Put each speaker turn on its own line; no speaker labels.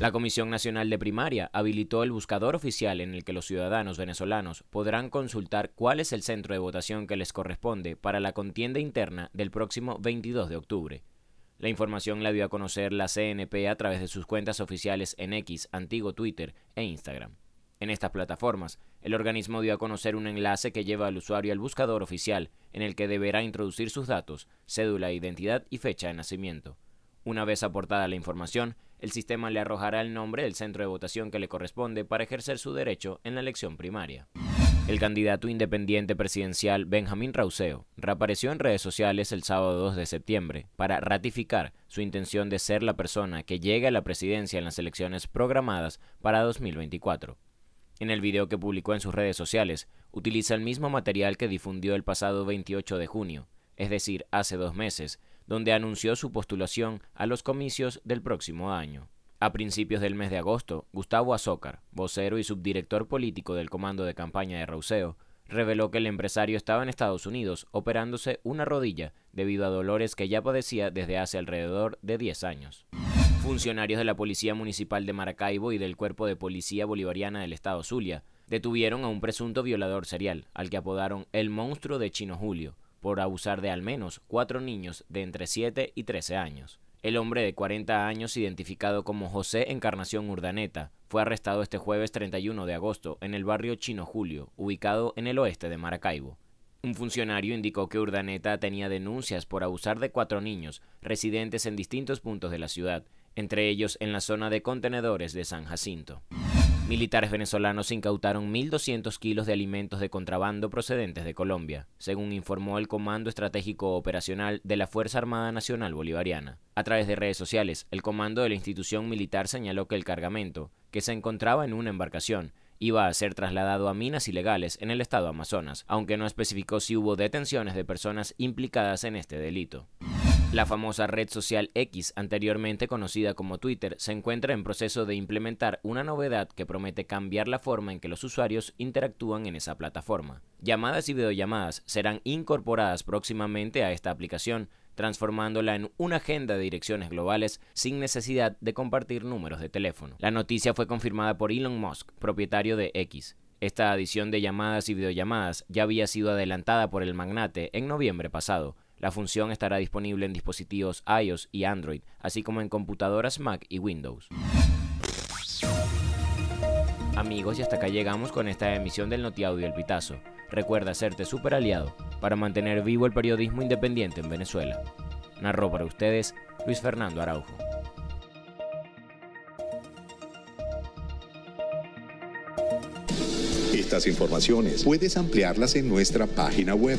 La Comisión Nacional de Primaria habilitó el buscador oficial en el que los ciudadanos venezolanos podrán consultar cuál es el centro de votación que les corresponde para la contienda interna del próximo 22 de octubre. La información la dio a conocer la CNP a través de sus cuentas oficiales en X, antiguo Twitter e Instagram. En estas plataformas, el organismo dio a conocer un enlace que lleva al usuario al buscador oficial, en el que deberá introducir sus datos, cédula, identidad y fecha de nacimiento. Una vez aportada la información, el sistema le arrojará el nombre del centro de votación que le corresponde para ejercer su derecho en la elección primaria. El candidato independiente presidencial Benjamín Rauseo reapareció en redes sociales el sábado 2 de septiembre para ratificar su intención de ser la persona que llegue a la presidencia en las elecciones programadas para 2024. En el video que publicó en sus redes sociales, utiliza el mismo material que difundió el pasado 28 de junio, es decir, hace dos meses, donde anunció su postulación a los comicios del próximo año. A principios del mes de agosto, Gustavo Azócar, vocero y subdirector político del comando de campaña de Rouseo, reveló que el empresario estaba en Estados Unidos operándose una rodilla debido a dolores que ya padecía desde hace alrededor de 10 años. Funcionarios de la Policía Municipal de Maracaibo y del Cuerpo de Policía Bolivariana del Estado Zulia detuvieron a un presunto violador serial, al que apodaron el monstruo de Chino Julio, por abusar de al menos cuatro niños de entre 7 y 13 años. El hombre de 40 años, identificado como José Encarnación Urdaneta, fue arrestado este jueves 31 de agosto en el barrio Chino Julio, ubicado en el oeste de Maracaibo. Un funcionario indicó que Urdaneta tenía denuncias por abusar de cuatro niños residentes en distintos puntos de la ciudad, entre ellos en la zona de contenedores de San Jacinto. Militares venezolanos incautaron 1.200 kilos de alimentos de contrabando procedentes de Colombia, según informó el Comando Estratégico Operacional de la Fuerza Armada Nacional Bolivariana. A través de redes sociales, el comando de la institución militar señaló que el cargamento, que se encontraba en una embarcación, iba a ser trasladado a minas ilegales en el estado Amazonas, aunque no especificó si hubo detenciones de personas implicadas en este delito. La famosa red social X, anteriormente conocida como Twitter, se encuentra en proceso de implementar una novedad que promete cambiar la forma en que los usuarios interactúan en esa plataforma. Llamadas y videollamadas serán incorporadas próximamente a esta aplicación, transformándola en una agenda de direcciones globales sin necesidad de compartir números de teléfono. La noticia fue confirmada por Elon Musk, propietario de X. Esta adición de llamadas y videollamadas ya había sido adelantada por el magnate en noviembre pasado, la función estará disponible en dispositivos iOS y Android, así como en computadoras Mac y Windows. Amigos, y hasta acá llegamos con esta emisión del Notiaudio El Pitazo. Recuerda hacerte super aliado para mantener vivo el periodismo independiente en Venezuela. Narró para ustedes Luis Fernando Araujo.
Estas informaciones puedes ampliarlas en nuestra página web